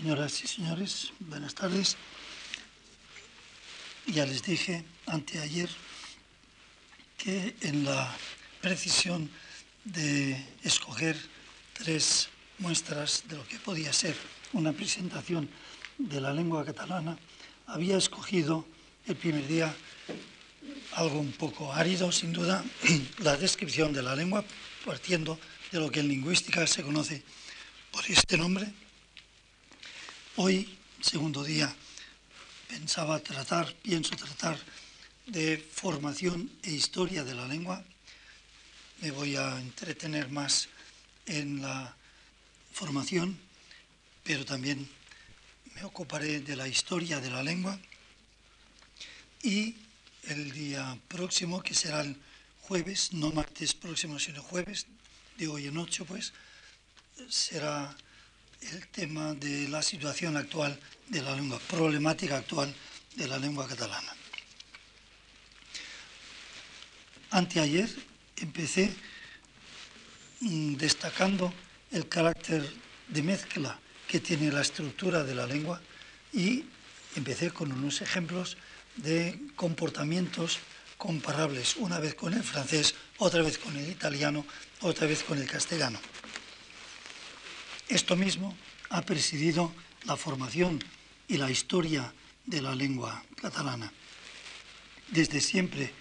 Señoras y señores, buenas tardes. Ya les dije anteayer que en la precisión de escoger tres muestras de lo que podía ser una presentación de la lengua catalana, había escogido el primer día algo un poco árido, sin duda, la descripción de la lengua, partiendo de lo que en lingüística se conoce por este nombre. Hoy, segundo día, pensaba tratar, pienso tratar de formación e historia de la lengua. Me voy a entretener más en la formación, pero también me ocuparé de la historia de la lengua. Y el día próximo, que será el jueves, no martes próximo, sino jueves, de hoy en ocho, pues, será el tema de la situación actual de la lengua, problemática actual de la lengua catalana. Anteayer empecé mm, destacando el carácter de mezcla que tiene la estructura de la lengua y empecé con unos ejemplos de comportamientos comparables, una vez con el francés, otra vez con el italiano, otra vez con el castellano. Esto mismo ha presidido la formación y la historia de la lengua catalana. Desde siempre,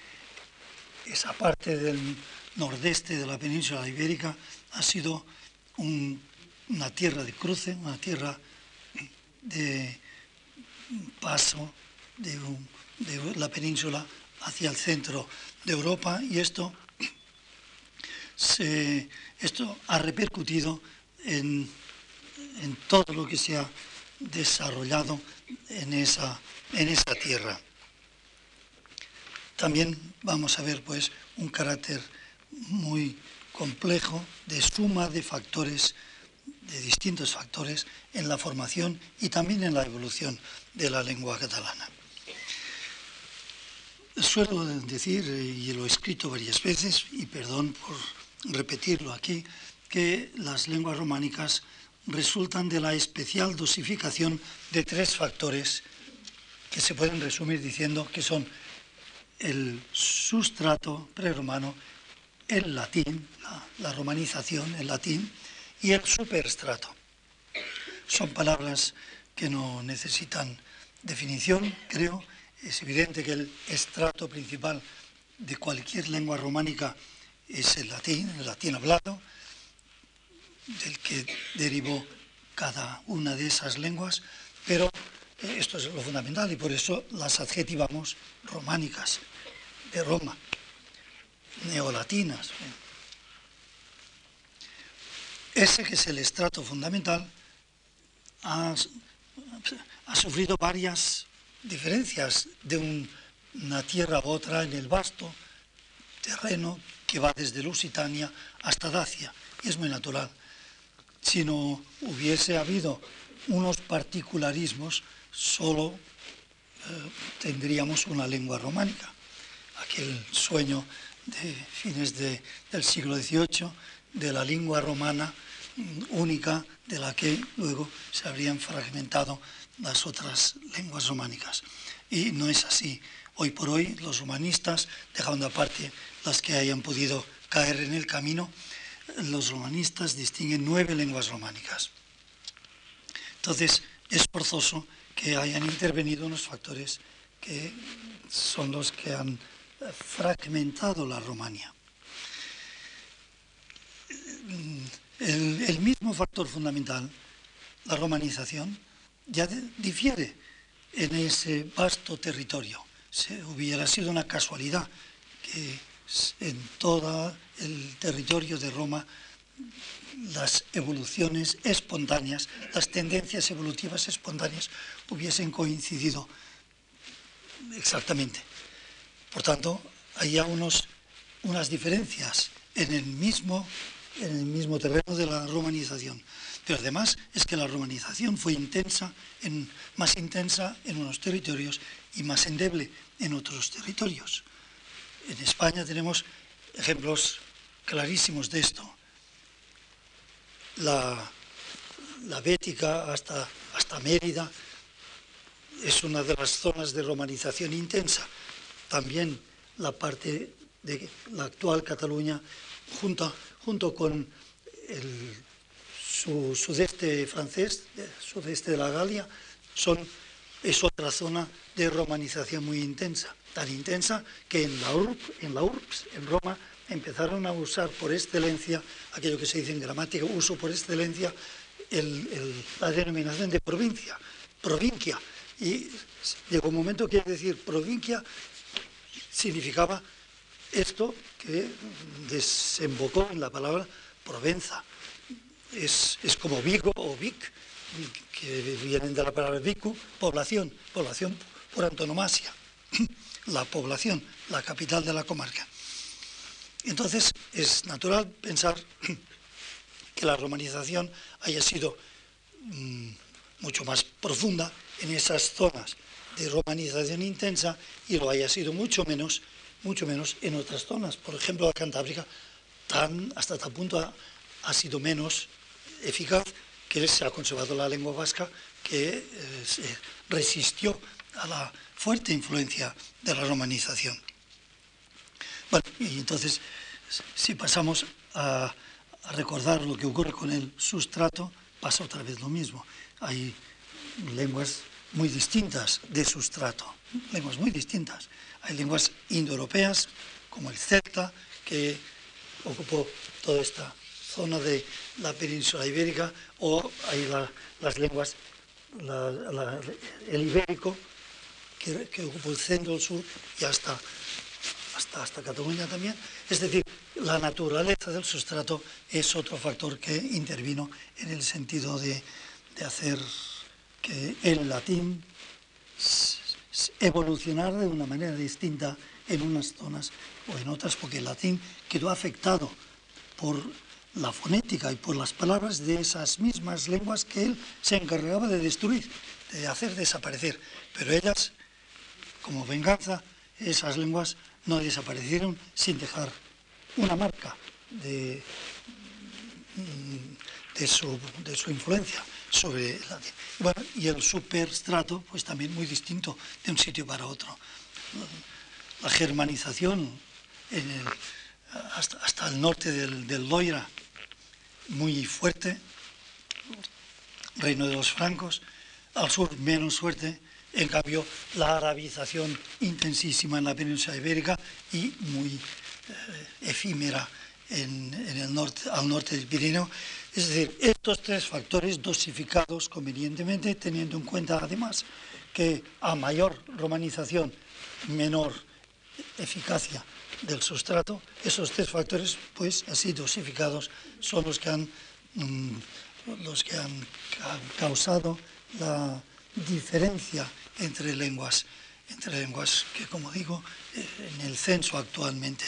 esa parte del nordeste de la península ibérica ha sido una tierra de cruce, una tierra de paso de, la península hacia el centro de Europa y esto, esto ha repercutido en, todo lo que se ha desarrollado en esa, en esa tierra. También vamos a ver pues un carácter muy complejo de suma de factores, de distintos factores en la formación y también en la evolución de la lengua catalana. Suelo decir, y lo he escrito varias veces, y perdón por repetirlo aquí, que las lenguas románicas resultan de la especial dosificación de tres factores que se pueden resumir diciendo que son el sustrato preromano, el latín, la, la romanización, el latín, y el superstrato. Son palabras que no necesitan definición, creo, es evidente que el estrato principal de cualquier lengua románica es el latín, el latín hablado, del que derivó cada una de esas lenguas, pero eh, esto es lo fundamental y por eso las adjetivamos románicas, de Roma, neolatinas. Ese que es el estrato fundamental ha, ha sufrido varias diferencias de una tierra a otra en el vasto terreno que va desde Lusitania hasta Dacia. Y es muy natural. Si no hubiese habido unos particularismos, solo eh, tendríamos una lengua románica. Aquel sueño de fines del siglo XVIII de la lengua romana mm, única de la que luego se habrían fragmentado las otras lenguas románicas. Y no es así. Hoy por hoy los romanistas, dejando aparte las que hayan podido caer en el camino, los romanistas distinguen nueve lenguas románicas. Entonces es forzoso que hayan intervenido unos factores que son los que han fragmentado la Romania. El, el mismo factor fundamental, la romanización, ya difiere en ese vasto territorio. Se, hubiera sido una casualidad que en todo el territorio de Roma las evoluciones espontáneas, las tendencias evolutivas espontáneas hubiesen coincidido exactamente. Por tanto, hay unos, unas diferencias en el, mismo, en el mismo terreno de la romanización. Pero además es que la romanización fue intensa, en, más intensa en unos territorios y más endeble en otros territorios. En España tenemos ejemplos clarísimos de esto. La, la Bética hasta, hasta Mérida, es una de las zonas de romanización intensa. También la parte de la actual Cataluña, junto, junto con el su, sudeste francés, sudeste de la Galia, son, es otra zona de romanización muy intensa, tan intensa que en la, en la URBS, en Roma, empezaron a usar por excelencia, aquello que se dice en gramática, uso por excelencia, la denominación de provincia, provincia. Y llegó un momento que decir provincia significaba esto que desembocó en la palabra Provenza. Es, como Vigo o Vic, que vienen de la palabra Vicu, población, población por antonomasia, la población, la capital de la comarca. Entonces es natural pensar que la romanización haya sido mm, mucho más profunda en esas zonas de romanización intensa y lo haya sido mucho menos, mucho menos en otras zonas. Por ejemplo, la Cantábrica tan, hasta tal punto ha, sido menos eficaz que se ha conservado la lengua vasca que eh, resistió a la fuerte influencia de la romanización. Bueno, y entonces, si pasamos a, recordar lo que ocurre con el sustrato, pasa otra vez lo mismo. Hay lenguas muy distintas de sustrato, lenguas muy distintas. Hay lenguas indoeuropeas, como el celta, que ocupó toda esta zona de la península ibérica, o hay las lenguas, el ibérico, que, ocupó el centro, el sur y hasta hasta, Cataluña también. Es decir, la naturaleza del sustrato es otro factor que intervino en el sentido de, hacer que el latín evolucionara de una manera distinta en unas zonas o en otras, porque el latín quedó afectado por la fonética y por las palabras de esas mismas lenguas que él se encargaba de destruir, de hacer desaparecer. Pero ellas, como venganza, esas lenguas no desaparecieron sin dejar una marca de, de, su, influencia sobre la... Bueno, y el superstrato, pues también muy distinto de un sitio para otro. La germanización hasta, el norte del, Loira, muy fuerte, reino de los francos, al sur menos fuerte, en cambio, la arabización intensísima en la península ibérica y muy eh, efímera en, el norte, al norte del Pirineo. Es decir, estos tres factores dosificados convenientemente, teniendo en cuenta además que a mayor romanización, menor eficacia del sustrato, esos tres factores, pues así dosificados, son los que han, mm, los que han causado la diferencia entre lenguas, entre lenguas que, como digo, eh, en el censo actualmente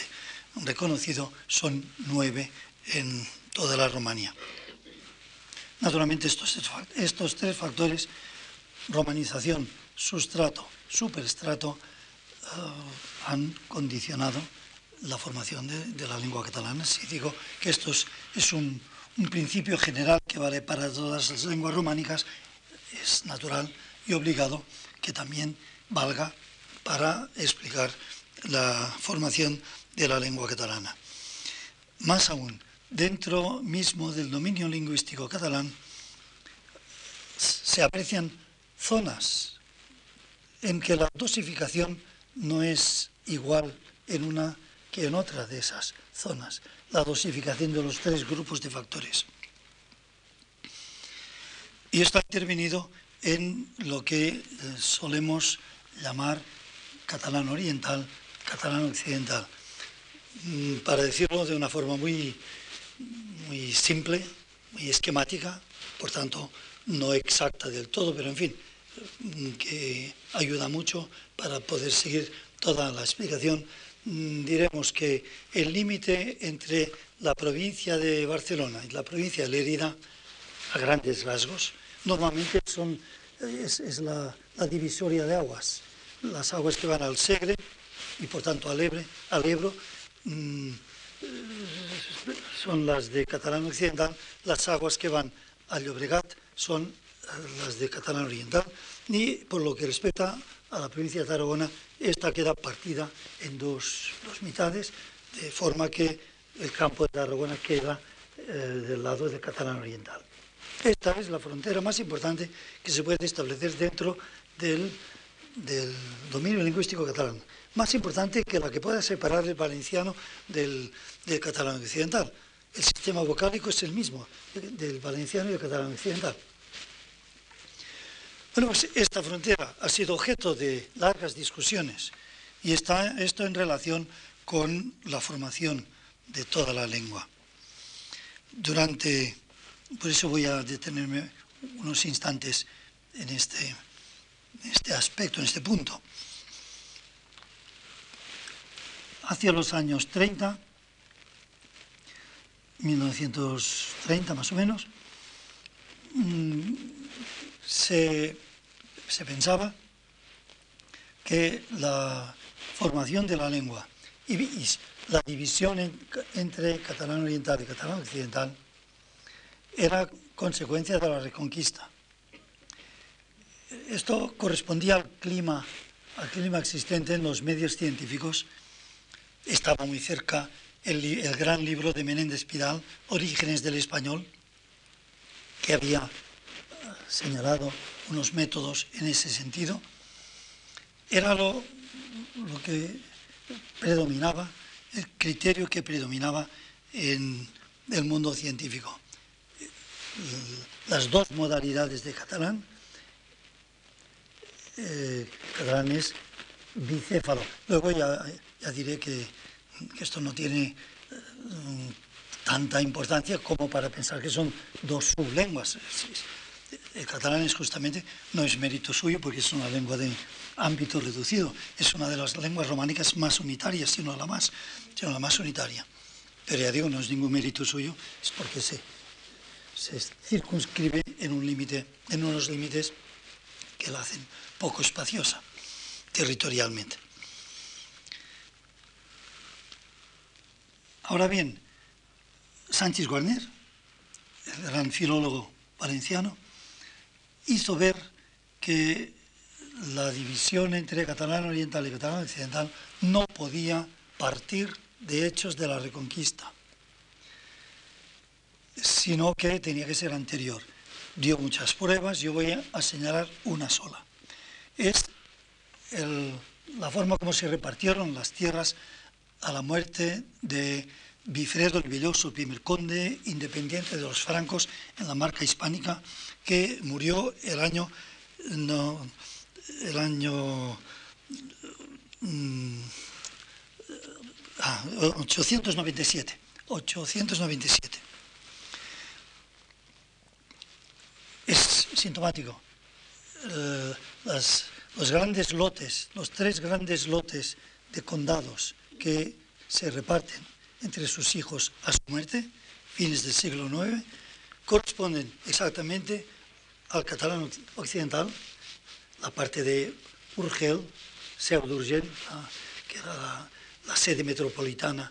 reconocido son nueve en toda la Rumanía. Naturalmente estos, estos tres factores, romanización, sustrato, superstrato, eh, han condicionado la formación de, la lengua catalana. Si digo que esto es, un, un principio general que vale para todas las lenguas románicas, es natural y obligado que también valga para explicar la formación de la lengua catalana. Más aún, dentro mismo del dominio lingüístico catalán se aprecian zonas en que la dosificación no es igual en una que en otra de esas zonas, la dosificación de los tres grupos de factores. Y esto ha intervenido en lo que eh, solemos llamar catalán oriental, catalán occidental. Mm, para decirlo de una forma muy, muy simple, muy esquemática, por tanto no exacta del todo, pero en fin, mm, que ayuda mucho para poder seguir toda la explicación. Mm, diremos que el límite entre la provincia de Barcelona y la provincia de Lérida, a grandes rasgos, normalmente son, es, la, divisoria de aguas. Las aguas que van al Segre y por tanto al, Ebre, al Ebro mm, son las de Catalán Occidental, las aguas que van al Llobregat son eh, las de Catalán Oriental, y por lo que respecta a la provincia de Tarragona, esta queda partida en dos, mitades, de forma que el campo de Tarragona queda eh, del lado de Catalán Oriental. Esta es la frontera más importante que se puede establecer dentro del, dominio lingüístico catalán, más importante que la que pueda separar el valenciano del, del catalán occidental. El sistema vocálico es el mismo del valenciano y del catalán occidental. Bueno, pues esta frontera ha sido objeto de largas discusiones y está esto en relación con la formación de toda la lengua. Durante, por eso voy a detenerme unos instantes en este, este aspecto, en este punto. Hacia los años 30, 1930 más o menos, mm, se, pensaba que la formación de la lengua y, la división entre catalán oriental y catalán occidental era consecuencia de la reconquista. Esto correspondía al clima, al clima existente en los medios científicos. Estaba muy cerca el, el gran libro de Menéndez Pidal, Orígenes del Español, que había señalado unos métodos en ese sentido, era lo, lo que predominaba, el criterio que predominaba en el mundo científico. Las dos modalidades de catalán, eh, catalán es bicéfalo. Luego ya, diré que, esto no tiene eh, tanta importancia como para pensar que son dos sublenguas el catalán es justamente, no es mérito suyo porque es una lengua de ámbito reducido, es una de las lenguas románicas más unitarias, sino la más, sino la más unitaria. Pero ya digo, no es ningún mérito suyo, es porque se, se circunscribe en, un límite, en unos límites que la hacen poco espaciosa territorialmente. Ahora bien, Sánchez Guarner, el gran filólogo valenciano, hizo ver que la división entre catalán oriental y catalán occidental no podía partir de hechos de la reconquista, sino que tenía que ser anterior. Dio muchas pruebas, yo voy a señalar una sola. Es la forma como se repartieron las tierras a la muerte de Bifredo el Villoso, el primer conde independiente de los francos en la marca hispánica, que murió el año, el año 897. Mm, 897. Es sintomático. Eh, los grandes lotes, los tres grandes lotes de condados que se reparten entre sus hijos a su muerte, fines del siglo IX, corresponden exactamente al catalán occidental, la parte de Urgel, Seu d'Urgell, que era la, sede metropolitana,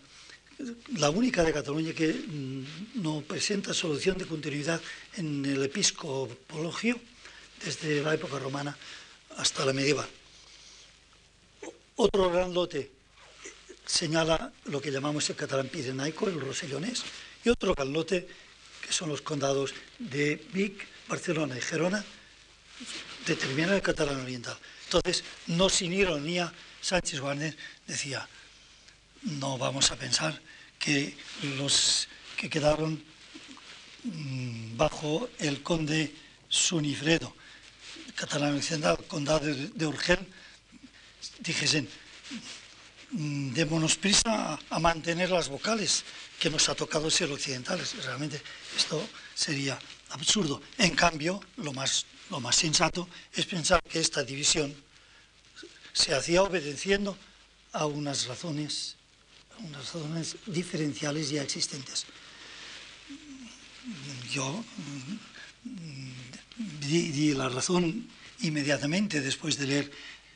la única de Cataluña que mm, no presenta solución de continuidad en el episcopologio desde la época romana hasta la medieval. Otro gran lote señala lo que llamamos el catalán pirenaico, el rosellonés, y otro lote que son los condados de Vic, Barcelona y Gerona, determinan el catalán oriental. Entonces, no sin ironía, Sánchez Warner decía, no vamos a pensar que los que quedaron mm, bajo el conde Sunifredo, catalán occidental, condado de Urgel, dijesen, démonos prisa a mantener las vocales, que nos ha tocado ser occidentales. Realmente esto sería absurdo. En cambio, lo más, lo más sensato es pensar que esta división se hacía obedeciendo a unas razones, unas razones diferenciales ya existentes. Yo mm, di, la razón inmediatamente después de leer,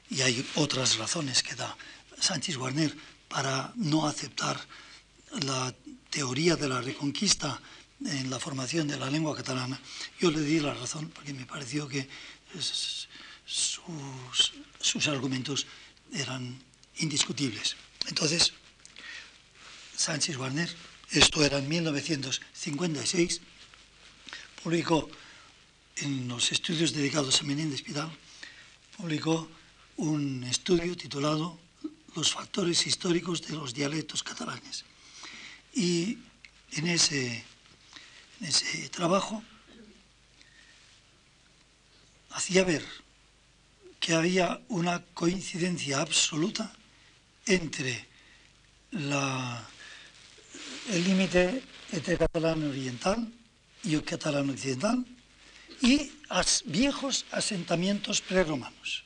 y hay otras razones que da Sánchez Guarner para no aceptar la teoría de la reconquista en la formación de la lengua catalana, yo le di la razón porque me pareció que sus, sus argumentos eran indiscutibles. Entonces, Sánchez Warner, esto era en 1956, publicó en los estudios dedicados a Menéndez Pidal, publicó un estudio titulado Los factores históricos de los dialectos catalanes. Y en ese, en ese trabajo hacía ver que había una coincidencia absoluta entre la, el límite entre catalán oriental y catalán occidental y as, viejos asentamientos preromanos.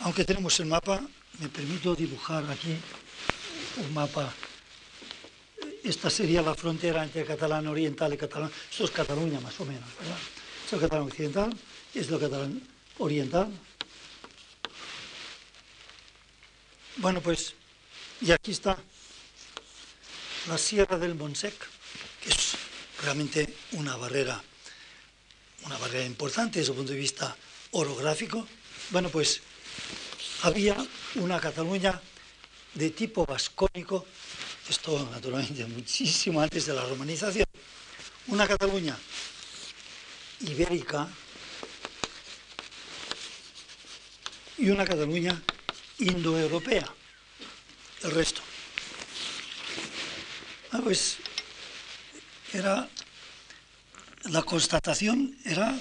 Aunque tenemos el mapa, me permito dibujar aquí un mapa. Esta sería la frontera entre catalán oriental y catalán. Esto es Cataluña más o menos, ¿verdad? Esto es catalán occidental, esto es catalán oriental. Bueno, pues, y aquí está la Sierra del Monsec, que es realmente una barrera, una barrera importante desde el punto de vista orográfico. Bueno, pues había una Cataluña de tipo vascónico, esto naturalmente muchísimo antes de la romanización, una Cataluña ibérica y una Cataluña indoeuropea, el resto. Ah, pues era la constatación era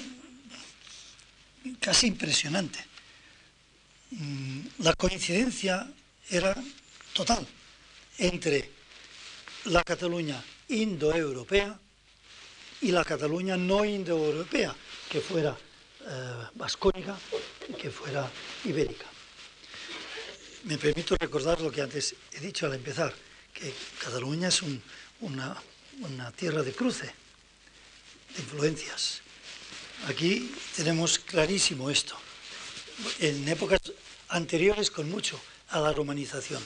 casi impresionante. Mm, la coincidencia era total entre la Cataluña indoeuropea y la Cataluña no indoeuropea, que fuera eh, vascónica y que fuera ibérica. Me permito recordar lo que antes he dicho al empezar, que Cataluña es una, una tierra de cruce, de influencias. Aquí tenemos clarísimo esto. En épocas anteriores con mucho a la romanización.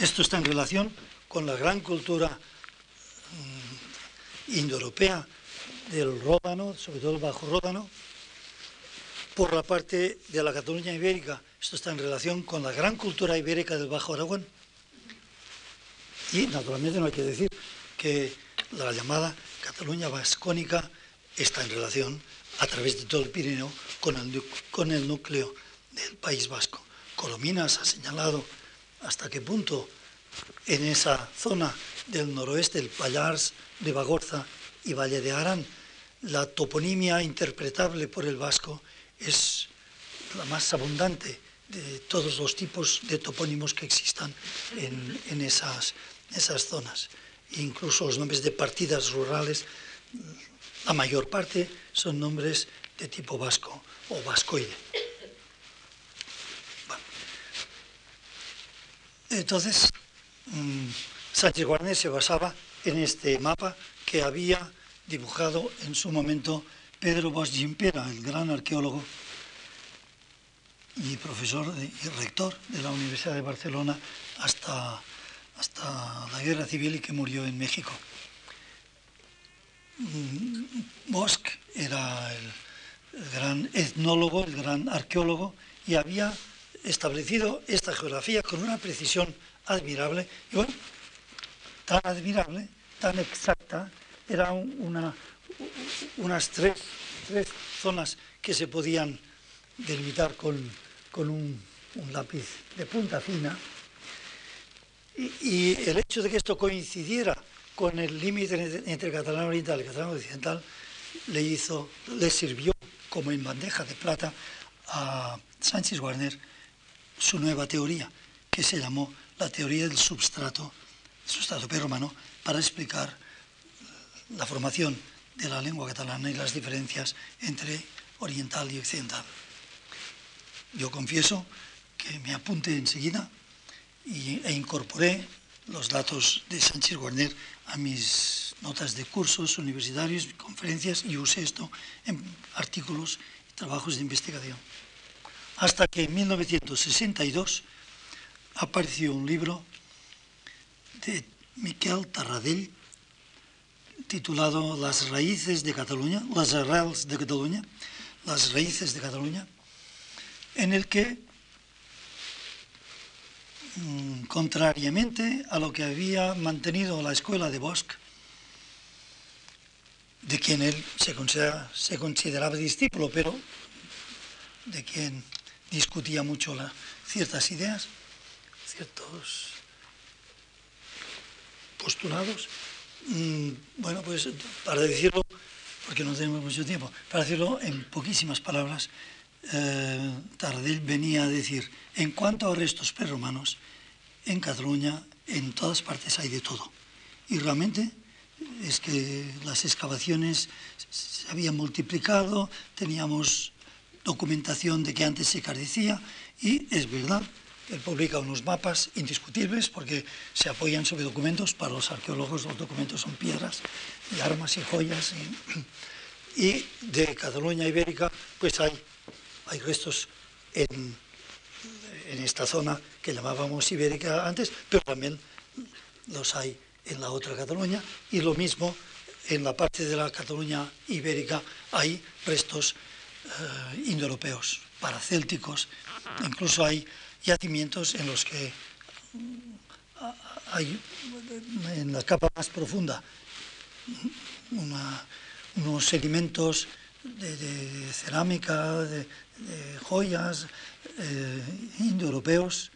Esto está en relación con la gran cultura mm, indoeuropea del Ródano, sobre todo el Bajo Ródano, por la parte de la Cataluña ibérica. Esto está en relación con la gran cultura ibérica del Bajo Aragón. Y naturalmente no hay que decir que la llamada Cataluña vascónica está en relación a través de todo el Pirineo con el, con el núcleo del País Vasco. Colominas ha señalado hasta qué punto en esa zona del noroeste, el Pallars, de Bagorza y Valle de Arán, la toponimia interpretable por el vasco es la más abundante de todos los tipos de topónimos que existan en, esas, esas zonas. Incluso los nombres de partidas rurales, la mayor parte son nombres de tipo vasco o vascoide. Entonces, mm, Sánchez Guarné se basaba en este mapa que había dibujado en su momento Pedro Bosch Gimpera, el gran arqueólogo y profesor y rector de la Universidad de Barcelona hasta, hasta la guerra civil y que murió en México. Mm, Bosch era el, gran etnólogo, el gran arqueólogo y había establecido esta geografía con una precisión admirable y bueno, tan admirable, tan exacta, eran una, unas tres, zonas que se podían delimitar con, un, lápiz de punta fina. Y, el hecho de que esto coincidiera con el límite entre catalán oriental y catalán occidental le hizo, le sirvió como en bandeja de plata a Sánchez Warner su nueva teoría, que se llamó la teoría del substrato, sustrato prerromano, para explicar la formación de la lengua catalana y las diferencias entre oriental y occidental. Yo confieso que me apunté enseguida e incorporé los datos de Sánchez Guarner a mis notas de cursos universitarios, conferencias y usé esto en artículos y trabajos de investigación. Hasta que en 1962 apareció un libro de Miquel Tarradell, titulado Las raíces de Cataluña, las arrels de Cataluña, las raíces de Cataluña, en el que, contrariamente a lo que había mantenido la escuela de Bosch, de quien él se, se consideraba discípulo, pero de quien discutía mucho ciertas ideas, ciertos postulados. Mm, bueno, pues para decirlo, porque no tenemos mucho tiempo, para decirlo en poquísimas palabras, eh, Tardell venía a decir, en cuanto a restos prerromanos, en Cataluña, en todas partes hay de todo. Y realmente es que las excavaciones se habían multiplicado, teníamos documentación de que antes se carecía y es verdad él publica unos mapas indiscutibles porque se apoyan sobre documentos. Para los arqueólogos los documentos son piedras y armas y joyas. Y, de Cataluña ibérica pues hay, hay restos en, en esta zona que llamábamos ibérica antes, pero también los hay en la otra Cataluña. Y lo mismo en la parte de la Cataluña ibérica hay restos uh, indoeuropeos, paracélticos, incluso hay yacimientos en los que hay en la capa más profunda unos sedimentos de, cerámica, de, joyas eh, indoeuropeos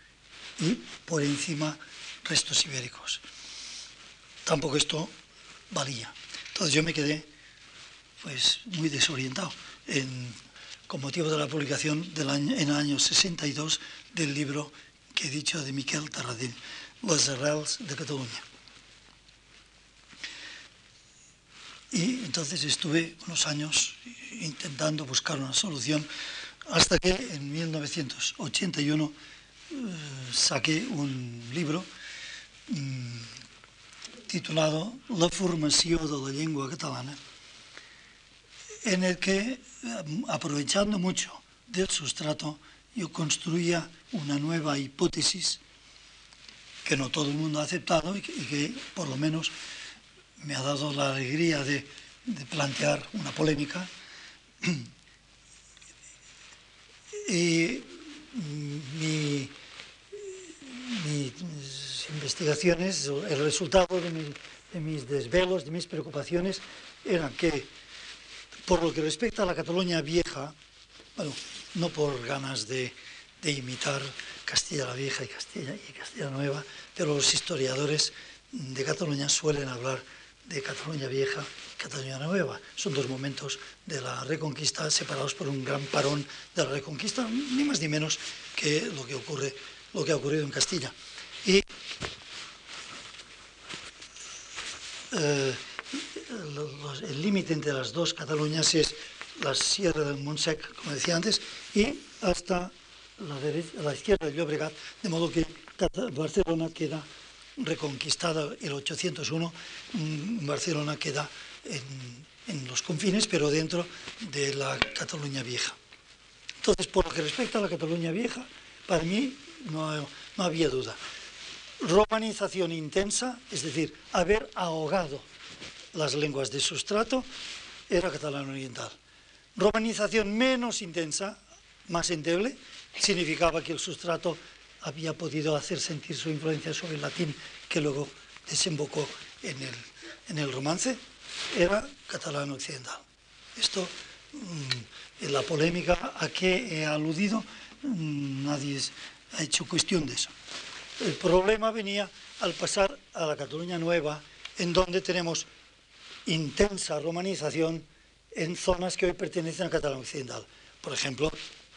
y por encima restos ibéricos. Tampoco esto valía. Entonces yo me quedé pues muy desorientado con motivo de la publicación en el año 62 del libro que he dicho de Miquel Tarradell, Los arrels de Cataluña. Y entonces estuve unos años intentando buscar una solución hasta que en 1981 eh, saqué un libro mm, titulado La formació de la llengua catalana, en el que, eh, aprovechando mucho del sustrato, yo construía una nueva hipótesis que no todo el mundo ha aceptado y que, por lo menos me ha dado la alegría de, plantear una polémica. Y mis investigaciones, el resultado de, de mis desvelos, de mis preocupaciones, eran que por lo que respecta a la Cataluña vieja, bueno, no por ganas de, imitar Castilla la Vieja y Castilla, y Castilla Nueva, pero los historiadores de Cataluña suelen hablar de Cataluña Vieja Cataluña Nueva. Son dos momentos de la Reconquista separados por un gran parón de la Reconquista, ni más ni menos que lo que ocurre, lo que ha ocurrido en Castilla. Y eh, el límite entre las dos Cataluñas es la sierra del Montsec, como decía antes, y hasta la, la izquierda del Llobregat, de modo que Barcelona queda reconquistada el 801, mm, Barcelona queda en, los confines, pero dentro de la Cataluña vieja. Entonces, por lo que respecta a la Cataluña vieja, para mí no, no había duda. Romanización intensa, es decir, haber ahogado las lenguas de sustrato, era catalán oriental. Romanización menos intensa, más endeble, significaba que el sustrato había podido hacer sentir su influencia sobre el latín, que luego desembocó en el, en el romance, era catalán occidental. Esto, mm, en la polémica a que he aludido, mm, nadie ha hecho cuestión de eso. El problema venía al pasar a la Cataluña Nueva, en donde tenemos intensa romanización en zonas que hoy pertenecen a Cataluña Occidental. Por ejemplo,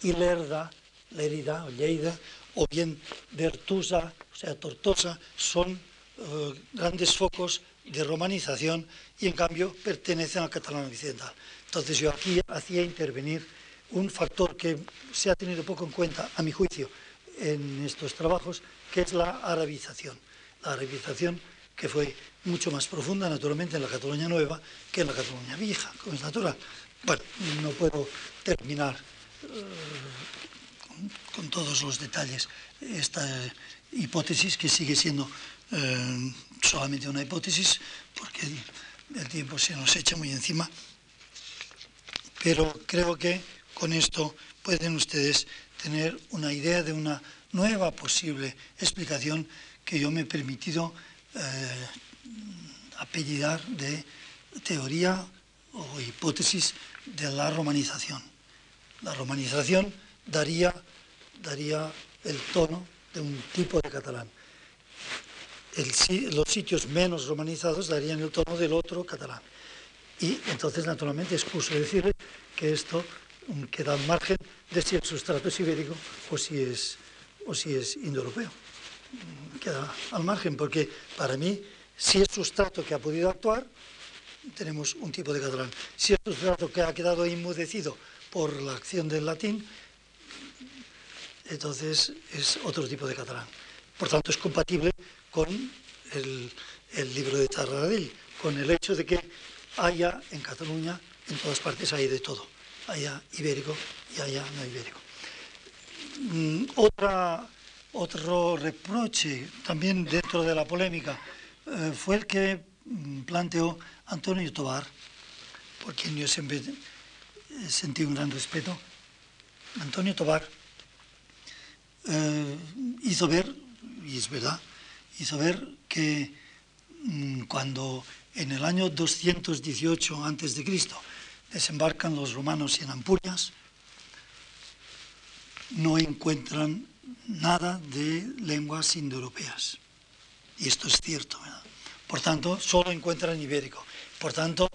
Ilerda, Lérida o Lleida, o bien Bertusa, o sea, Tortosa, son eh, grandes focos de romanización y en cambio pertenecen a Cataluña Occidental. Entonces yo aquí hacía intervenir un factor que se ha tenido poco en cuenta, a mi juicio, en estos trabajos, que es la arabización. La arabización que fue mucho más profunda, naturalmente, en la Cataluña Nueva que en la Cataluña Vieja, como es natural. Bueno, no puedo terminar eh, con, todos los detalles esta hipótesis que sigue siendo eh, solamente una hipótesis, porque el, tiempo se nos echa muy encima, pero creo que con esto pueden ustedes tener una idea de una nueva posible explicación que yo me he permitido eh, apellidar de teoría o hipótesis de la romanización. La romanización daría, daría el tono de un tipo de catalán. los sitios menos romanizados darían el tono del otro catalán. Y entonces, naturalmente, es justo decir que esto queda al margen de si el sustrato es ibérico o si es, o si es indoeuropeo. Queda al margen, porque para mí, si es sustrato que ha podido actuar, tenemos un tipo de catalán. Si es sustrato que ha quedado inmudecido por la acción del latín, entonces es otro tipo de catalán. Por tanto, es compatible con el, libro de Tarradell, con el hecho de que haya en Cataluña, en todas partes hay de todo, haya ibérico y haya no ibérico. Mm, otro reproche también dentro de la polémica eh, fue el que mm, planteó Antonio Tobar, por quien yo siempre eh, sentí un gran respeto. Antonio Tobar eh, hizo ver, y es verdad, hizo ver que mm, cuando en el año 218 a.C. desembarcan los romanos en Ampurias, no encuentran nada de lenguas indoeuropeas. Y esto es cierto, ¿verdad? Por tanto, solo encuentran ibérico. Por tanto,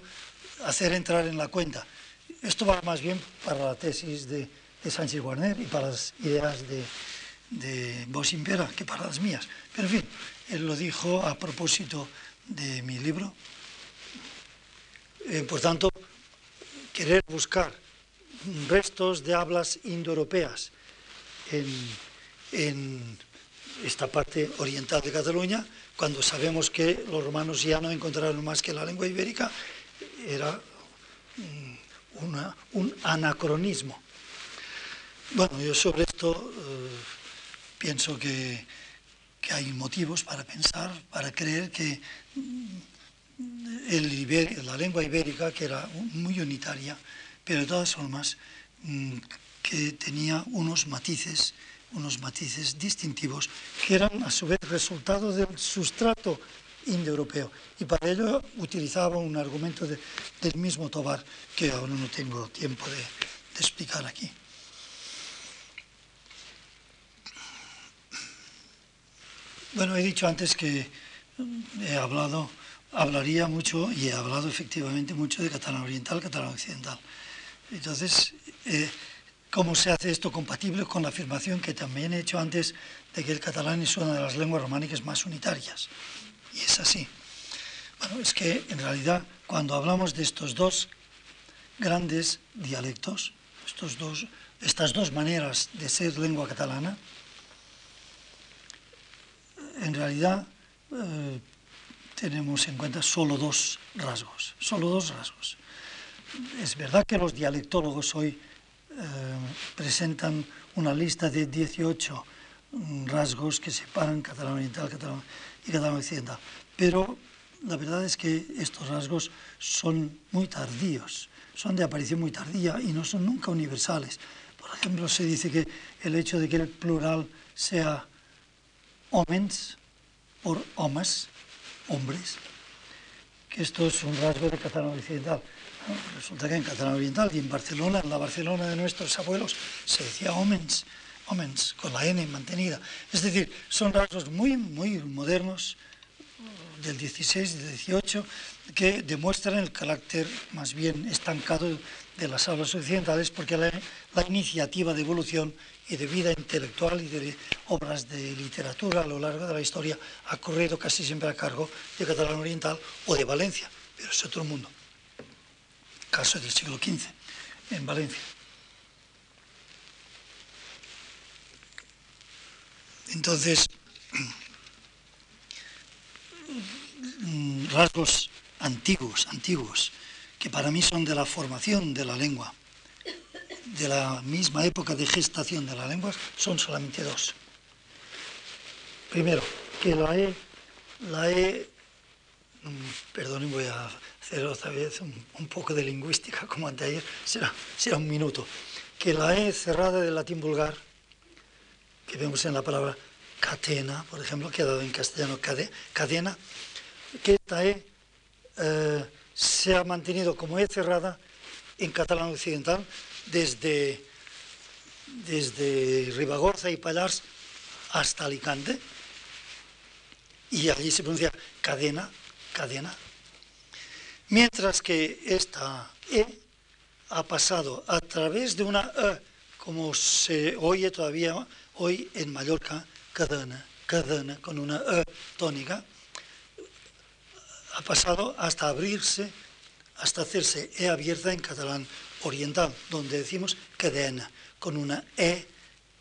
hacer entrar en la cuenta. Esto va más bien para la tesis de, de Sánchez Guarner y para las ideas de, de Vos Impera que para las mías. Pero en fin, él lo dijo a propósito de mi libro. Eh, por tanto, querer buscar restos de hablas indoeuropeas en, en esta parte oriental de Cataluña, cuando sabemos que los romanos ya no encontraron más que la lengua ibérica, era un anacronismo. Bueno, yo sobre esto eh, pienso que, hay motivos para pensar, para creer que mm, el la lengua ibérica, que era muy unitaria, pero de todas formas mm, que tenía unos matices, unos matices distintivos que eran a su vez resultado del sustrato indoeuropeo. Y para ello utilizaba un argumento del mismo Tobar, que ahora no tengo tiempo de explicar aquí. Bueno, he dicho antes que he hablado, hablaría mucho y he hablado efectivamente mucho de catalán oriental, catalán occidental. Entonces, eh, ¿cómo se hace esto compatible con la afirmación que también he hecho antes de que el catalán es una de las lenguas románicas más unitarias? Y es así. Bueno, es que en realidad cuando hablamos de estos dos grandes dialectos, estos dos, estas dos maneras de ser lengua catalana, en realidad eh, tenemos en cuenta solo dos rasgos, solo dos rasgos. Es verdad que los dialectólogos hoy eh, presentan una lista de 18 mm, rasgos que separan catalán oriental catalán y catalán occidental, pero la verdad es que estos rasgos son muy tardíos, son de aparición muy tardía y no son nunca universales. Por ejemplo, se dice que el hecho de que el plural sea homens por homes, hombres, que esto es un rasgo de catalán occidental. Resulta que en catalán oriental y en Barcelona, en la Barcelona de nuestros abuelos, se decía homens, homens, con la N mantenida. Es decir, son rasgos muy, muy modernos del 16 y del 18 que demuestran el carácter más bien estancado de las hablas occidentales porque la, iniciativa de evolución y de vida intelectual y de obras de literatura a lo largo de la historia ha corrido casi siempre a cargo de Catalán Oriental o de Valencia, pero es otro mundo. Caso del siglo XV, en Valencia. Entonces, rasgos antiguos, antiguos, que para mí son de la formación de la lengua, de la misma época de gestación de la lengua son solamente dos. Primero, que la E, la e mm, perdonen, voy a hacer otra vez un, poco de lingüística como anteayer, será, será un minuto, que la E cerrada del latín vulgar, que vemos en la palabra catena, por ejemplo, que ha dado en castellano cadena, que esta E eh, se ha mantenido como E cerrada en catalán occidental desde, desde Ribagorza y Pallars hasta Alicante, y allí se pronuncia cadena, cadena. Mientras que esta E ha pasado a través de una E, como se oye todavía hoy en Mallorca, cadena, cadena, con una E tónica, ha pasado hasta abrirse, hasta hacerse E abierta en catalán oriental, donde decimos cadena, con una E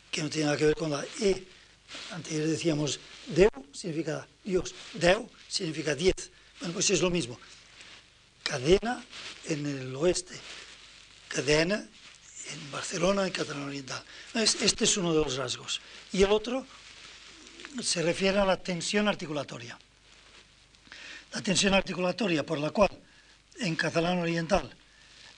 que no tiene nada que ver con la E. Antes decíamos Deu significa Dios, Deu significa diez. Bueno, pues es lo mismo. Cadena en el oeste, cadena en Barcelona, en catalán oriental. Este es uno de los rasgos. Y el otro se refiere a la tensión articulatoria. La tensión articulatoria por la cual en catalán oriental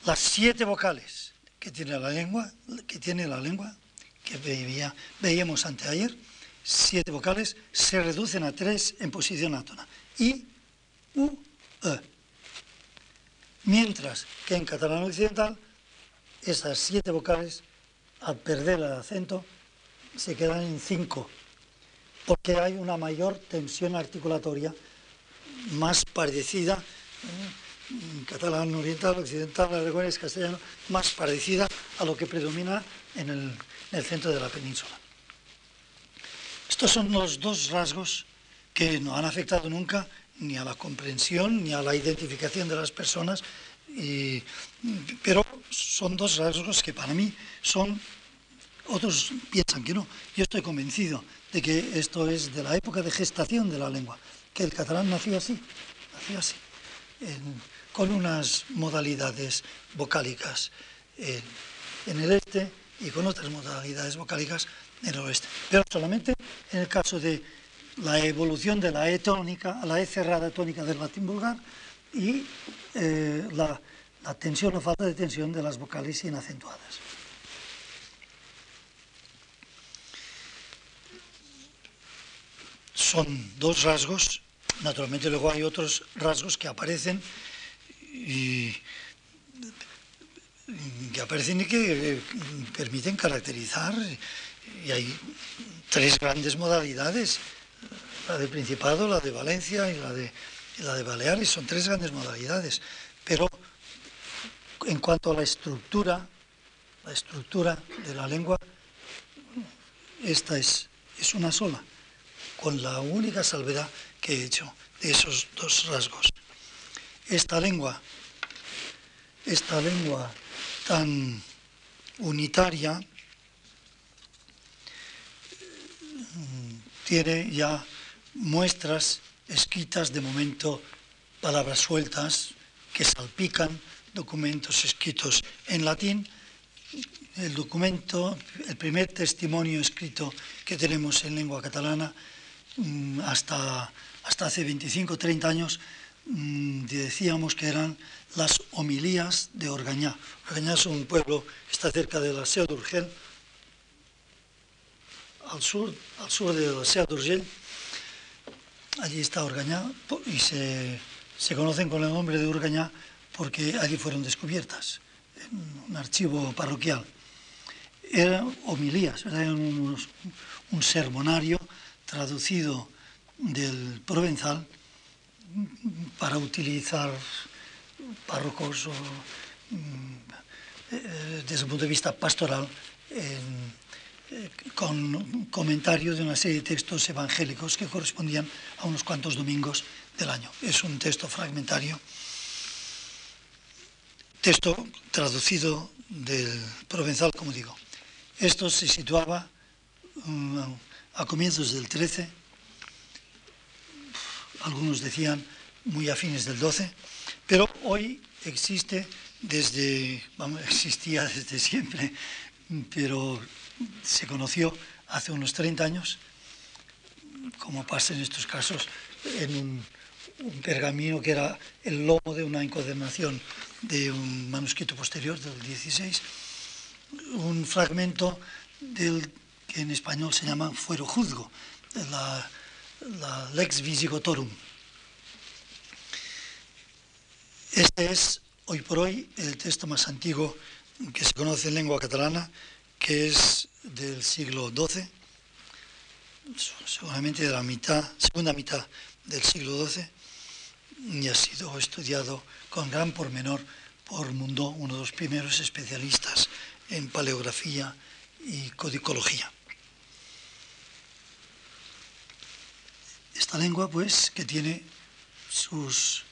las siete vocales que tiene la lengua, que tiene la lengua, que veía, veíamos anteayer, siete vocales, se reducen a tres en posición átona. I, U, E. Mientras que en catalán occidental, esas siete vocales, al perder el acento, se quedan en cinco, porque hay una mayor tensión articulatoria más parecida. catalán oriental, occidental, aragonés, castellano, más parecida a lo que predomina en el, centro de la península. Estos son los dos rasgos que no han afectado nunca ni a la comprensión ni a la identificación de las personas, pero son dos rasgos que para mí son, otros piensan que no. Yo estoy convencido de que esto es de la época de gestación de la lengua, que el catalán nació así, nació así con unas modalidades vocálicas en, el este y con otras modalidades vocálicas en el oeste. Pero solamente en el caso de la evolución de la E tónica, la E cerrada tónica del latín vulgar y eh, la, la tensión o falta de tensión de las vocales inacentuadas. Son dos rasgos, naturalmente luego hay otros rasgos que aparecen y que aparecen y que eh, permiten caracterizar, y hay tres grandes modalidades, la de Principado, la de Valencia y la de, la de Baleares, son tres grandes modalidades, pero en cuanto a la estructura, la estructura de la lengua, esta es, es una sola, con la única salvedad que he hecho de esos dos rasgos esta lengua, esta lengua tan unitaria, tiene ya muestras escritas, de momento palabras sueltas que salpican, documentos escritos en latín. El documento, el primer testimonio escrito que tenemos en lengua catalana mm, hasta, hasta hace 25 30 años Mm, decíamos que eran las homilías de Orgañá. Orgañá es un pueblo que está cerca de la Seu d'Urgell, al sur, al sur de la Seu d'Urgell. Allí está Orgañá y se, se, conocen con el nombre de Orgañá porque allí fueron descubiertas, en un archivo parroquial. Eran homilías, eran un sermonario traducido del provenzal para utilizar párrocos mm, eh, desde el punto de vista pastoral eh, con comentario de una serie de textos evangélicos que correspondían a unos cuantos domingos del año. Es un texto fragmentario, texto traducido del provenzal, como digo. Esto se situaba mm, a comienzos del 13 algunos decían muy afines del 12, pero hoy existe desde, existía desde siempre, pero se conoció hace unos 30 años, como pasa en estos casos, en un pergamino que era el lomo de una encuadernación de un manuscrito posterior del 16, un fragmento del que en español se llama fuero juzgo, la, la lex visigotorum. Este es hoy por hoy el texto más antiguo que se conoce en lengua catalana, que es del siglo XII, seguramente de la mitad, segunda mitad del siglo XII, y ha sido estudiado con gran pormenor por Mundo, uno de los primeros especialistas en paleografía y codicología. Esta lengua, pues, que tiene sus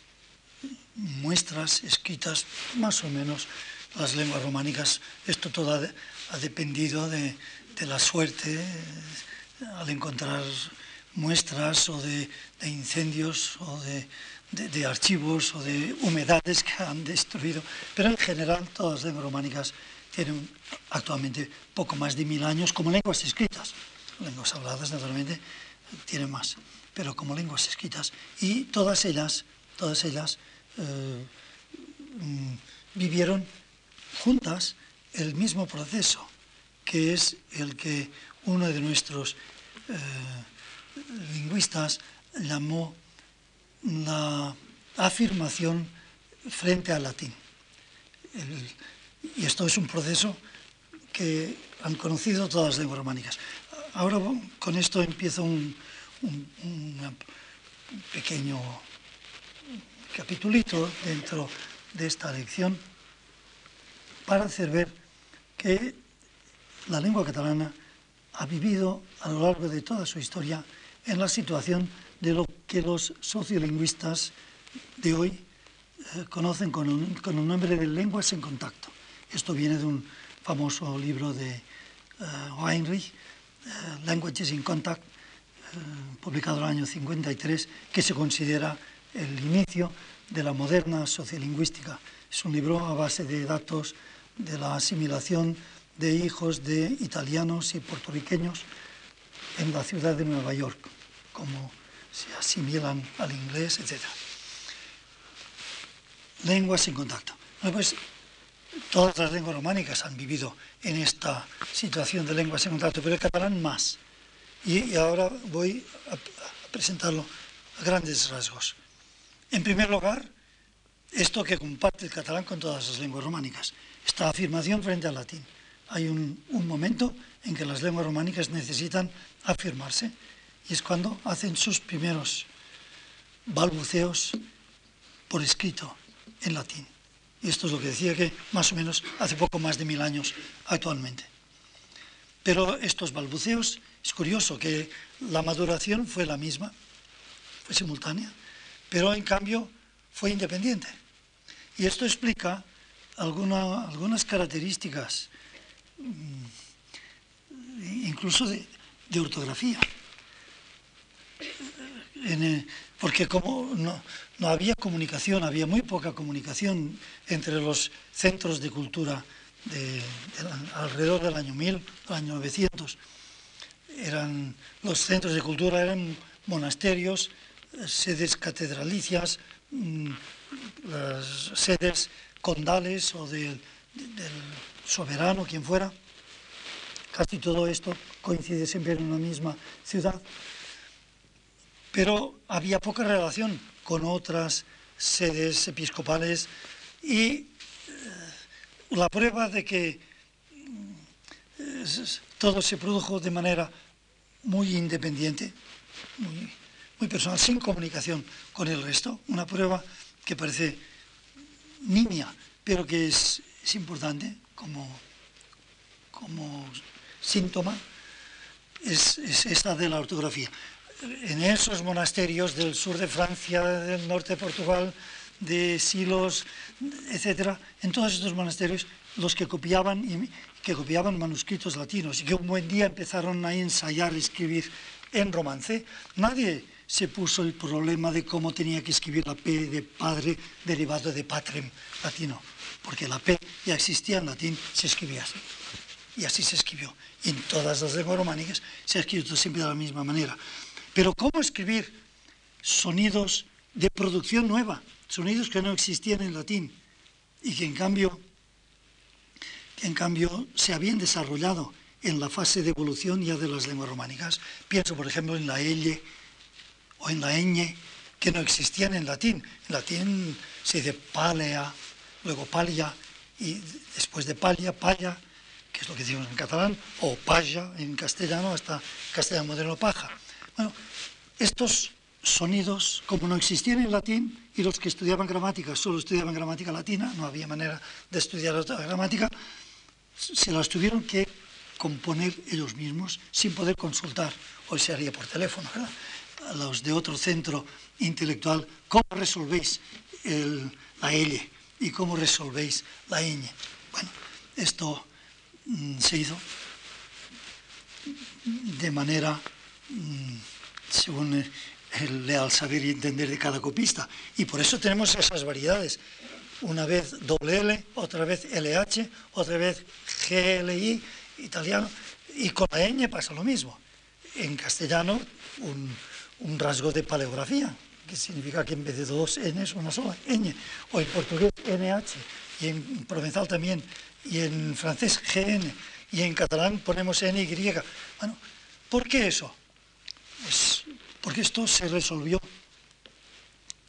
muestras escritas más o menos las lenguas románicas, esto todo ha, dependido de, la suerte al encontrar muestras o de, incendios o de, archivos o de humedades que han destruido, pero en general todas las lenguas románicas tienen actualmente poco más de mil años como lenguas escritas. Lenguas habladas, naturalmente, tienen más, pero como lenguas escritas. Y todas ellas, todas ellas eh, mm, vivieron juntas el mismo proceso, que es el que uno de nuestros eh, lingüistas llamó la afirmación frente al latín. y esto es un proceso que han conocido todas las lenguas románicas. Ahora con esto empiezo un, pequeño capitulito dentro de esta lección para hacer ver que la lengua catalana ha vivido a lo largo de toda su historia en la situación de lo que los sociolingüistas de hoy eh, conocen con el, nombre de lenguas en contacto. Esto viene de un famoso libro de uh, Heinrich, eh, Languages in Contact, publicado en el año 53, que se considera el inicio de la moderna sociolingüística. Es un libro a base de datos de la asimilación de hijos de italianos y puertorriqueños en la ciudad de Nueva York, como se asimilan al inglés, etc. Lenguas en contacto. pues, todas las lenguas románicas han vivido en esta situación de lenguas en contacto, pero el catalán más. Y, ahora voy a, presentarlo a grandes rasgos. En primer lugar, esto que comparte el catalán con todas las lenguas románicas, esta afirmación frente al latín. Hay un, un momento en que las lenguas románicas necesitan afirmarse y es cuando hacen sus primeros balbuceos por escrito en latín. Y esto es lo que decía que más o menos hace poco más de mil años actualmente. Pero estos balbuceos, es curioso que la maduración fue la misma, fue simultánea, pero en cambio fue independiente. Y esto explica algunas características, mm, incluso de ortografía porque como no, había comunicación, había muy poca comunicación entre los centros de cultura de, alrededor del año 1000, del año 900. Eran, los centros de cultura eran monasterios, sedes catedralicias, mm, sedes condales o del soberano, quien fuera. Casi todo esto coincide siempre en una misma ciudad pero había poca relación con otras sedes episcopales y eh, la prueba de que eh, todo se produjo de manera muy independiente, muy, personal, sin comunicación con el resto, una prueba que parece nimia, pero que es, importante como, como síntoma, es esta de la ortografía en esos monasterios del sur de Francia, del norte de Portugal, de Silos, etcétera, en todos estos monasterios, los que copiaban, y, que copiaban manuscritos latinos y que un buen día empezaron a ensayar y escribir en romance, nadie se puso el problema de cómo tenía que escribir la P de padre derivado de patrem latino, porque la P ya existía en latín, se escribía así. Y así se escribió. Y en todas las lenguas románicas se ha escrito siempre de la misma manera. Pero ¿cómo escribir sonidos de producción nueva, sonidos que no existían en latín y que en cambio, en cambio se habían desarrollado en la fase de evolución ya de las lenguas románicas. Pienso, por ejemplo, en la L o en la ñ, que no existían en latín. En latín se dice palea, luego palia, y después de palia, palla, que es lo que decimos en catalán, o paya en castellano, hasta castellano moderno paja. Bueno, estos sonidos, como no existían en latín, y los que estudiaban gramática solo estudiaban gramática latina, no había manera de estudiar otra gramática, se las tuvieron que componer ellos mismos sin poder consultar. Hoy se haría por teléfono, ¿verdad? A los de otro centro intelectual, ¿cómo resolvéis la L y cómo resolvéis la ñ? Bueno, esto mm, se hizo de manera, según el leal saber y entender de cada copista. Y por eso tenemos esas variedades. Una vez doble L, otra vez LH, otra vez GLI, italiano, y con la ñ pasa lo mismo. En castellano, un, rasgo de paleografía, que significa que en vez de dos N es una sola ñ, o en portugués NH, y en provenzal también, y en francés GN, y en catalán ponemos NY. Bueno, ¿por qué eso? Pues porque esto se resolvió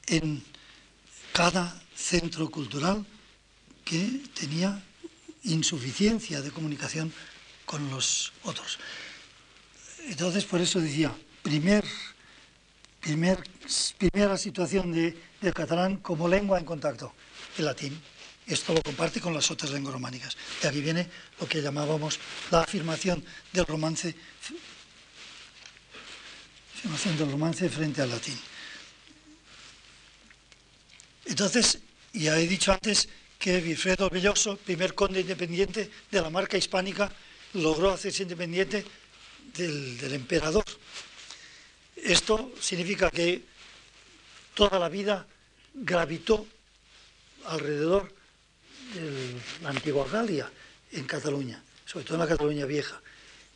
en cada centro cultural que tenía insuficiencia de comunicación con los otros. Entonces, por eso decía, primer, primer, primera situación de, del catalán como lengua en contacto, el latín. Esto lo comparte con las otras lenguas románicas. De aquí viene lo que llamábamos la afirmación del romance, del romance frente al latín. Entonces, ya he dicho antes que Wilfredo Belloso, primer conde independiente de la marca hispánica, logró hacerse independiente del, emperador. Esto significa que toda la vida gravitó alrededor de la antigua Galia, en Cataluña, sobre todo en la Cataluña vieja.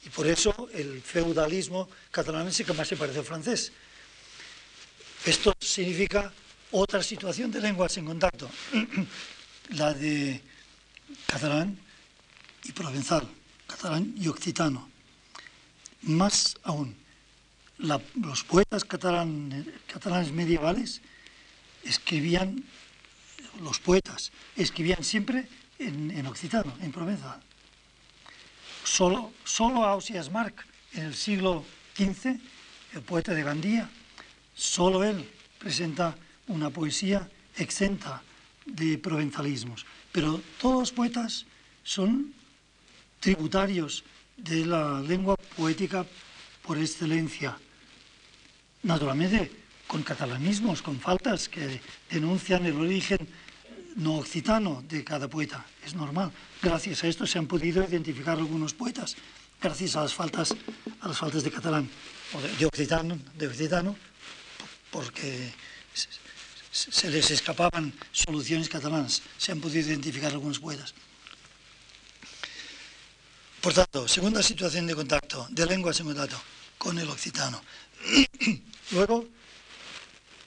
Y por eso el feudalismo catalán es que más se parece al francés. Esto significa otra situación de lenguas en contacto, la de catalán y provenzal catalán y occitano. Más aún, los poetas catalanes medievales escribían, los poetas escribían siempre en, occitano, en provenzal. Solo, solo Ausias Marc, en el siglo XV, el poeta de Gandía, solo él presenta una poesía exenta de provenzalismos. Pero todos los poetas son tributarios de la lengua poética por excelencia. Naturalmente, con catalanismos, con faltas que denuncian el origen no occitano de cada poeta. Es normal. Gracias a esto se han podido identificar algunos poetas, gracias a las faltas, a las faltas de catalán o de, occitano, de occitano, porque se les escapaban soluciones catalanas. Se han podido identificar algunos poetas. Por tanto, segunda situación de contacto, de lenguas en con el occitano. Luego,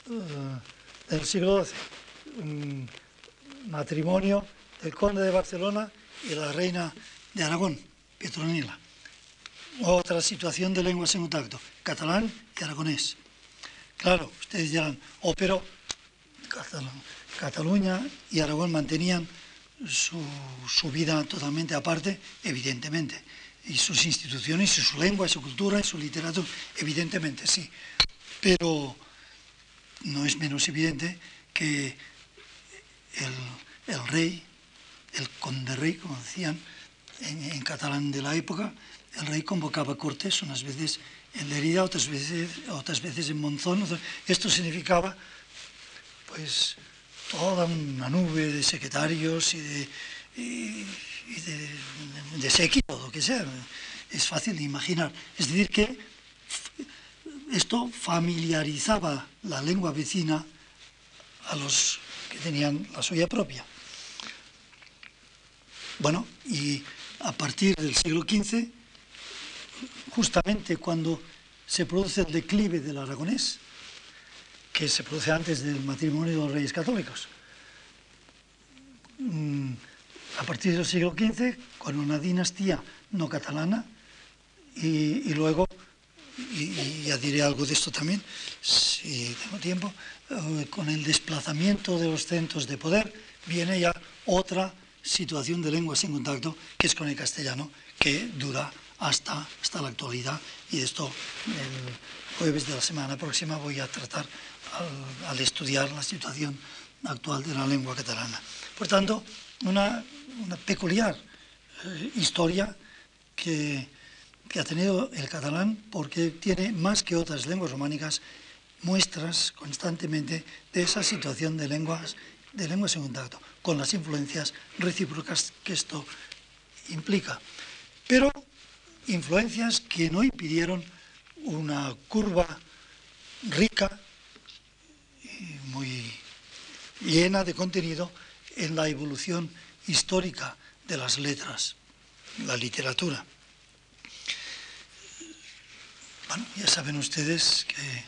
en eh, el siglo XII, matrimonio del conde de Barcelona y la reina de Aragón, Petronila. Otra situación de lenguas en contacto, catalán y aragonés. Claro, ustedes dirán, oh, pero Cataluña y Aragón mantenían su, vida totalmente aparte, evidentemente. Y sus instituciones, su lengua, su cultura, su literatura, evidentemente sí. Pero no es menos evidente que el, rey, el conde rey, como decían en, catalán de la época, el rey convocaba cortes unas veces en Lerida, otras veces, otras veces en Monzón. Esto significaba, pues, toda una nube de secretarios y de, y, de, séquito, lo que sea. Es fácil de imaginar. Es decir, que esto familiarizaba la lengua vecina a los que tenían la suya propia. Bueno, y a partir del siglo XV, justamente cuando se produce el declive del aragonés, que se produce antes del matrimonio de los reyes católicos. Mm, a partir del siglo XV, con una dinastía no catalana, y, luego, y, ya diré algo de esto también, si tengo tiempo, eh, con el desplazamiento de los centros de poder, viene ya otra situación de lenguas en contacto, que es con el castellano, que dura hasta, hasta la actualidad, y esto el jueves de la semana próxima voy a tratar al, estudiar la situación actual de la lengua catalana. Por tanto, una, peculiar eh, historia que, ha tenido el catalán porque tiene más que otras lenguas románicas muestras constantemente de esa situación de lenguas, de lenguas en contacto, con las influencias recíprocas que esto implica. Pero influencias que no impidieron una curva rica muy llena de contenido en la evolución histórica de las letras, la literatura. Ya saben ustedes que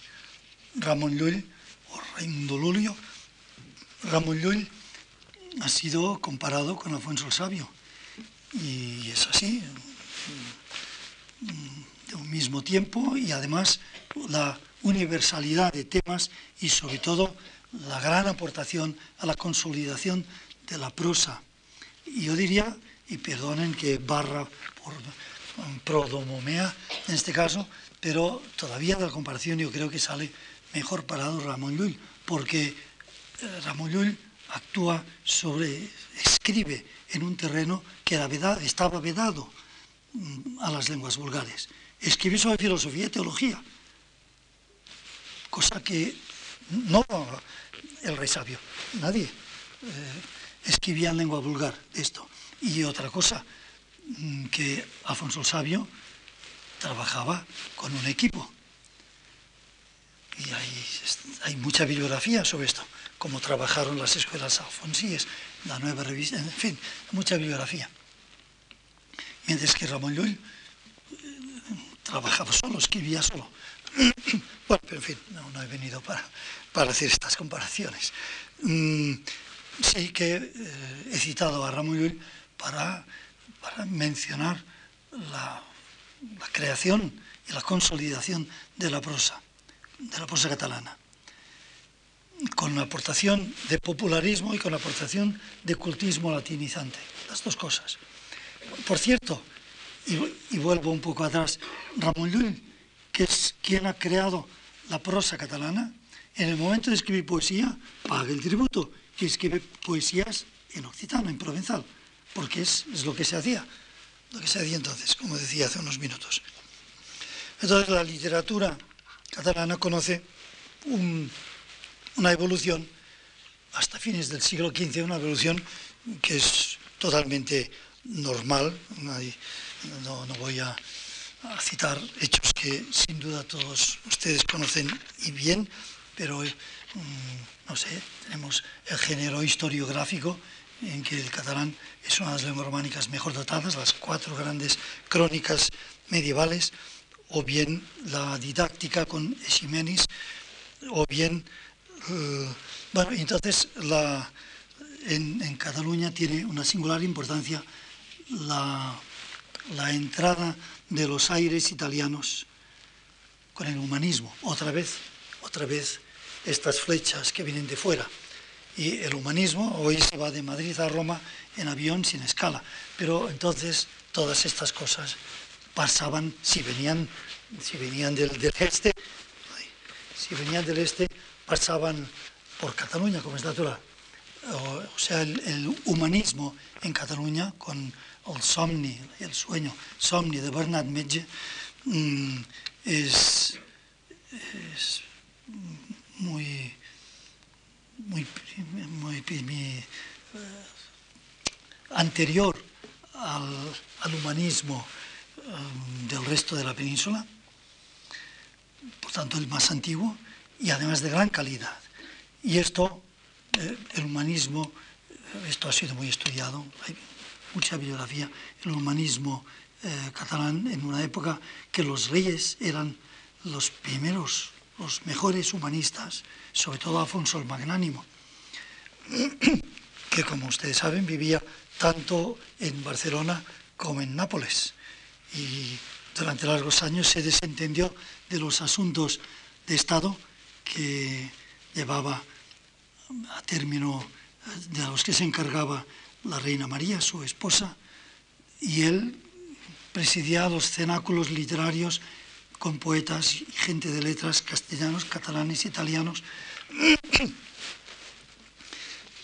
Ramón Llull, o Raimundo Lulio, Ramón Llull ha sido comparado con Alfonso el Sabio, y es así, de un mismo tiempo, y además la universalidad de temas y sobre todo la gran aportación a la consolidación de la prosa. Y yo diría, y perdonen que barra por prodomomea en este caso, pero todavía de la comparación yo creo que sale mejor parado Ramón Llull, porque eh, Ramón Llull actúa sobre, escribe en un terreno que estaba vedado mm, a las lenguas vulgares. Escribe sobre filosofía y teología, cosa que no el rey sabio, nadie eh, escribía en lengua vulgar esto. Y otra cosa, mm, que Alfonso el Sabio trabajaba con un equipo. Y hay, mucha bibliografía sobre esto, cómo trabajaron las escuelas alfonsíes, la nueva revista, en fin, mucha bibliografía. Mientras que Ramón Llull eh, trabajaba solo, escribía solo. Bueno, pero en fin, no, he venido para, hacer estas comparaciones. Mm, sí que eh, he citado a Ramón Llull para, mencionar la, creación y la consolidación de la prosa, de la prosa catalana, con la aportación de popularismo y con la aportación de cultismo latinizante, las dos cosas. Por cierto, y, vuelvo un poco atrás, Ramón Llull que es quien ha creado la prosa catalana, en el momento de escribir poesía, paga el tributo y escribe poesías en occitano, en provenzal, porque es, lo que se hacía, que se hacía entonces, como decía hace unos minutos. Entonces la literatura catalana conoce una evolución hasta fines del siglo XV, una evolución que es totalmente normal, no voy a a citar hechos que sin duda todos ustedes conocen y bien, pero mm, no sé, tenemos el género historiográfico en que el catalán es una de las lenguas románicas mejor dotadas, las cuatro grandes crónicas medievales, o bien la didáctica con Ximenis, o bien, eh, bueno, entonces la, en, en Cataluña tiene una singular importancia la la entrada de los aires italianos con el humanismo. Otra vez, otra vez estas flechas que vienen de fuera. Y el humanismo hoy se va de Madrid a Roma en avión sin escala. Pero entonces todas estas cosas pasaban, si venían, si venían del, este, si venían del este, pasaban por Cataluña, como es natural. O, sea, el humanismo en Cataluña, con el somni, el sueño, somni de Bernat Metge, mm, es, es muy, muy, muy, muy uh, anterior al, al humanismo um, del resto de la península, por tanto el más antiguo y además de gran calidad. Y esto, eh, el humanismo, esto ha sido muy estudiado, mucha biografía, el humanismo eh, catalán en una época que los reyes eran los primeros los mejores humanistas, sobre todo Afonso el Magnánimo, que como ustedes saben vivía tanto en Barcelona como en Nápoles. Y durante largos años se desentendió de los asuntos de Estado que llevaba a término de los que se encargaba la reina María, su esposa, y él presidía los cenáculos literarios con poetas y gente de letras castellanos, catalanes, italianos.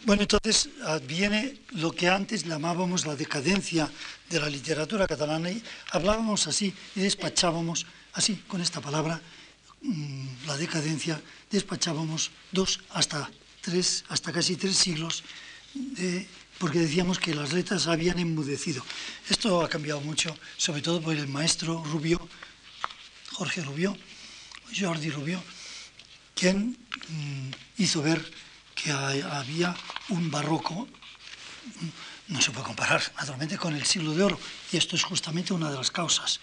Bueno, entonces viene lo que antes llamábamos la decadencia de la literatura catalana y hablábamos así y despachábamos así, con esta palabra, mm, la decadencia, despachábamos dos hasta tres, hasta casi tres siglos, porque decíamos que las letras habían enmudecido. Esto ha cambiado mucho, sobre todo por el maestro Rubio, Jorge Rubio, Jordi Rubio, quien mm, hizo ver que había un barroco, no se puede comparar naturalmente con el siglo de oro, y esto es justamente una de las causas,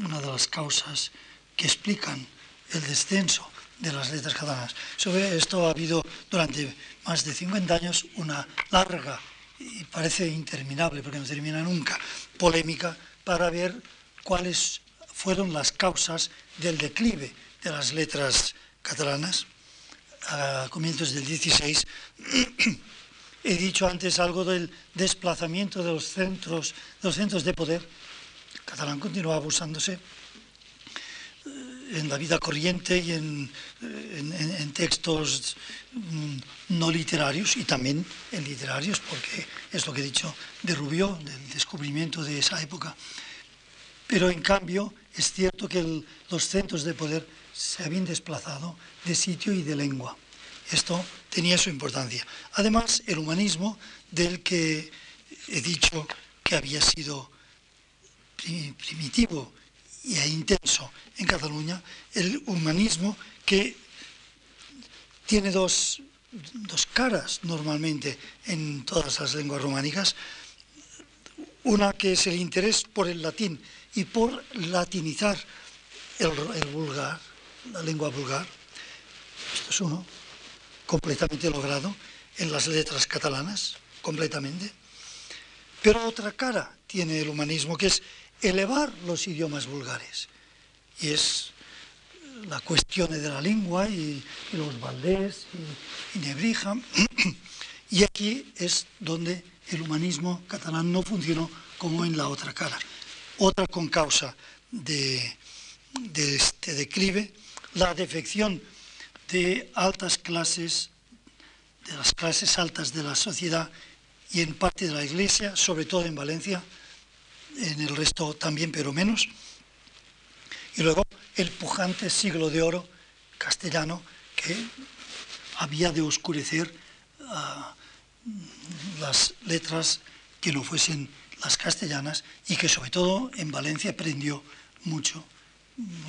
una de las causas que explican el descenso de las letras catalanas. Sobre esto ha habido durante más de 50 años una larga y parece interminable, porque no termina nunca, polémica para ver cuáles fueron las causas del declive de las letras catalanas a comienzos del 16. He dicho antes algo del desplazamiento de los centros, de poder. Catalán continúa abusándose en la vida corriente y en, textos mm, no literarios y también en literarios, porque es lo que he dicho de Rubio, del descubrimiento de esa época. Pero en cambio es cierto que los centros de poder se habían desplazado de sitio y de lengua. Esto tenía su importancia. Además, el humanismo, del que he dicho que había sido primitivo y intenso en Cataluña, el humanismo que tiene dos, caras normalmente en todas las lenguas románicas. Una que es el interés por el latín y por latinizar el, vulgar, la lengua vulgar. Esto es uno, completamente logrado en las letras catalanas, completamente. Pero otra cara tiene el humanismo, que es elevar los idiomas vulgares. Y es la cuestión de la lengua y, los Valdés y, Nebrija. Y aquí es donde el humanismo catalán no funcionó como en la otra cara. Otra con causa de, de este declive, la defección de altas clases, de las clases altas de la sociedad y en parte de la Iglesia, sobre todo en Valencia, en el resto también, pero menos. Y luego el pujante siglo de oro castellano que había de oscurecer las letras que no fuesen las castellanas y que sobre todo en Valencia aprendió mucho.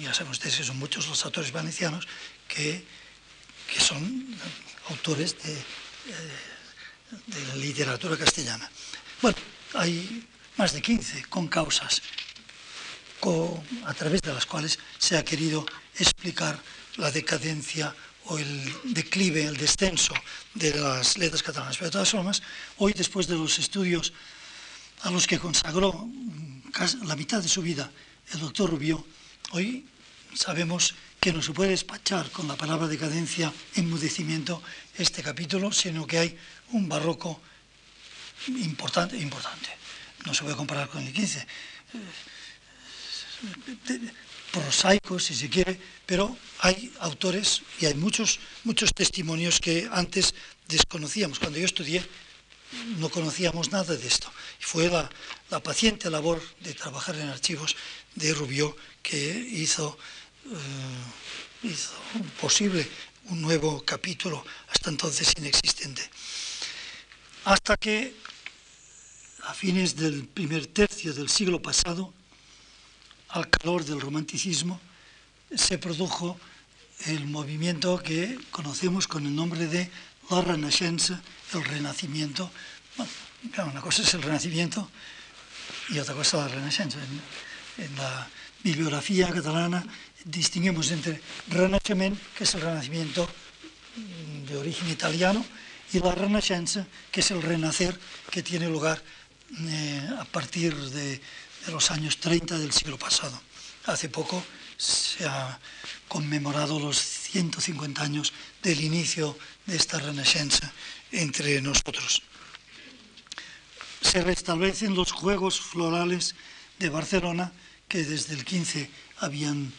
Ya saben ustedes que son muchos los autores valencianos que, que son autores de, eh, de la literatura castellana. Bueno, hay más de 15 con causas a través de las cuales se ha querido explicar la decadencia o el declive, el descenso de las letras catalanas. Pero de todas formas, hoy después de los estudios a los que consagró la mitad de su vida el doctor Rubio, hoy sabemos que no se puede despachar con la palabra decadencia, enmudecimiento, este capítulo, sino que hay un barroco importante, importante no se puede comparar con el 15, prosaicos si se quiere, pero hay autores y hay muchos, muchos testimonios que antes desconocíamos. Cuando yo estudié no conocíamos nada de esto. Y fue la, paciente labor de trabajar en archivos de Rubio que hizo, eh, hizo posible un nuevo capítulo, hasta entonces inexistente. Hasta que a fines del primer tercio del siglo pasado, al calor del romanticismo, se produjo el movimiento que conocemos con el nombre de la Renaissance, el Renacimiento. Bueno, una cosa es el Renacimiento y otra cosa la Renaissance. En, la bibliografía catalana distinguimos entre Renacimiento, que es el renacimiento de origen italiano, y la Renaissance, que es el renacer que tiene lugar eh, a partir de, de los años 30 del siglo pasado. Hace poco se ha conmemorado los 150 años del inicio de esta Renaissance entre nosotros. Se restablecen los Juegos Florales de Barcelona, que desde el 15 habían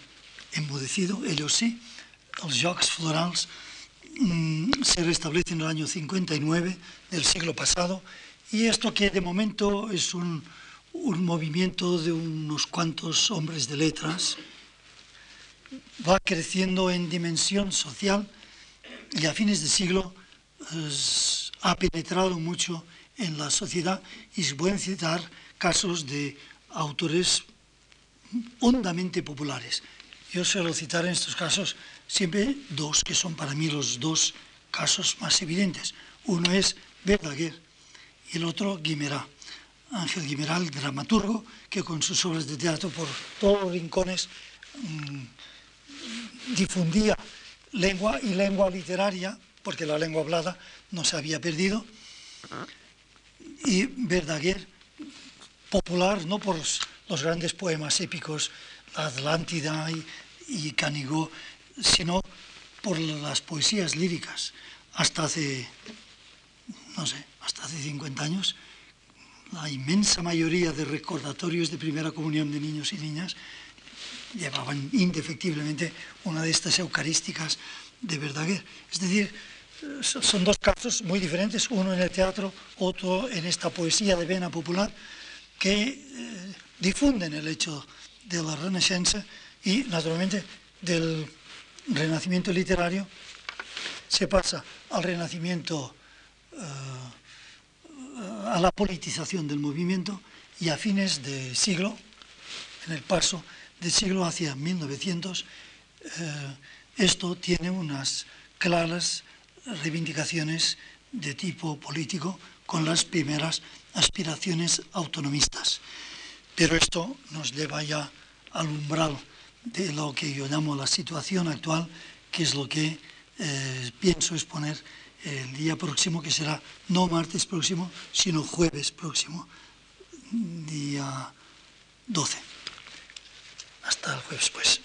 enmudecido, ellos sí, los Jocs Florals mm, se restablecen en el año 59 del siglo pasado, y esto que de momento es un, un movimiento de unos cuantos hombres de letras, va creciendo en dimensión social y a fines de siglo ha penetrado mucho en la sociedad y se pueden citar casos de autores hondamente populares. Yo suelo citar en estos casos siempre dos, que son para mí los dos casos más evidentes. Uno es Verdaguer y el otro Guimerá. Ángel Guimerá, el dramaturgo, que con sus obras de teatro por todos los rincones mmm, difundía lengua y lengua literaria, porque la lengua hablada no se había perdido, y Verdaguer, popular no por los grandes poemas épicos, Atlántida y, y Canigó, sino por las poesías líricas. Hasta hace, no sé, hasta hace 50 años, la inmensa mayoría de recordatorios de primera comunión de niños y niñas llevaban indefectiblemente una de estas eucarísticas de Verdaguer. Es decir, son dos casos muy diferentes, uno en el teatro, otro en esta poesía de vena popular, que eh, difunden el hecho de la Renaissance y, naturalmente, del renacimiento literario se pasa al renacimiento, eh, a la politización del movimiento y a fines de siglo, en el paso del siglo hacia 1900, eh, esto tiene unas claras reivindicaciones de tipo político con las primeras aspiraciones autonomistas. Pero esto nos lleva ya al umbral de lo que yo llamo la situación actual, que es lo que eh, pienso exponer el día próximo, que será no martes próximo, sino jueves próximo, día 12. Hasta el jueves, pues.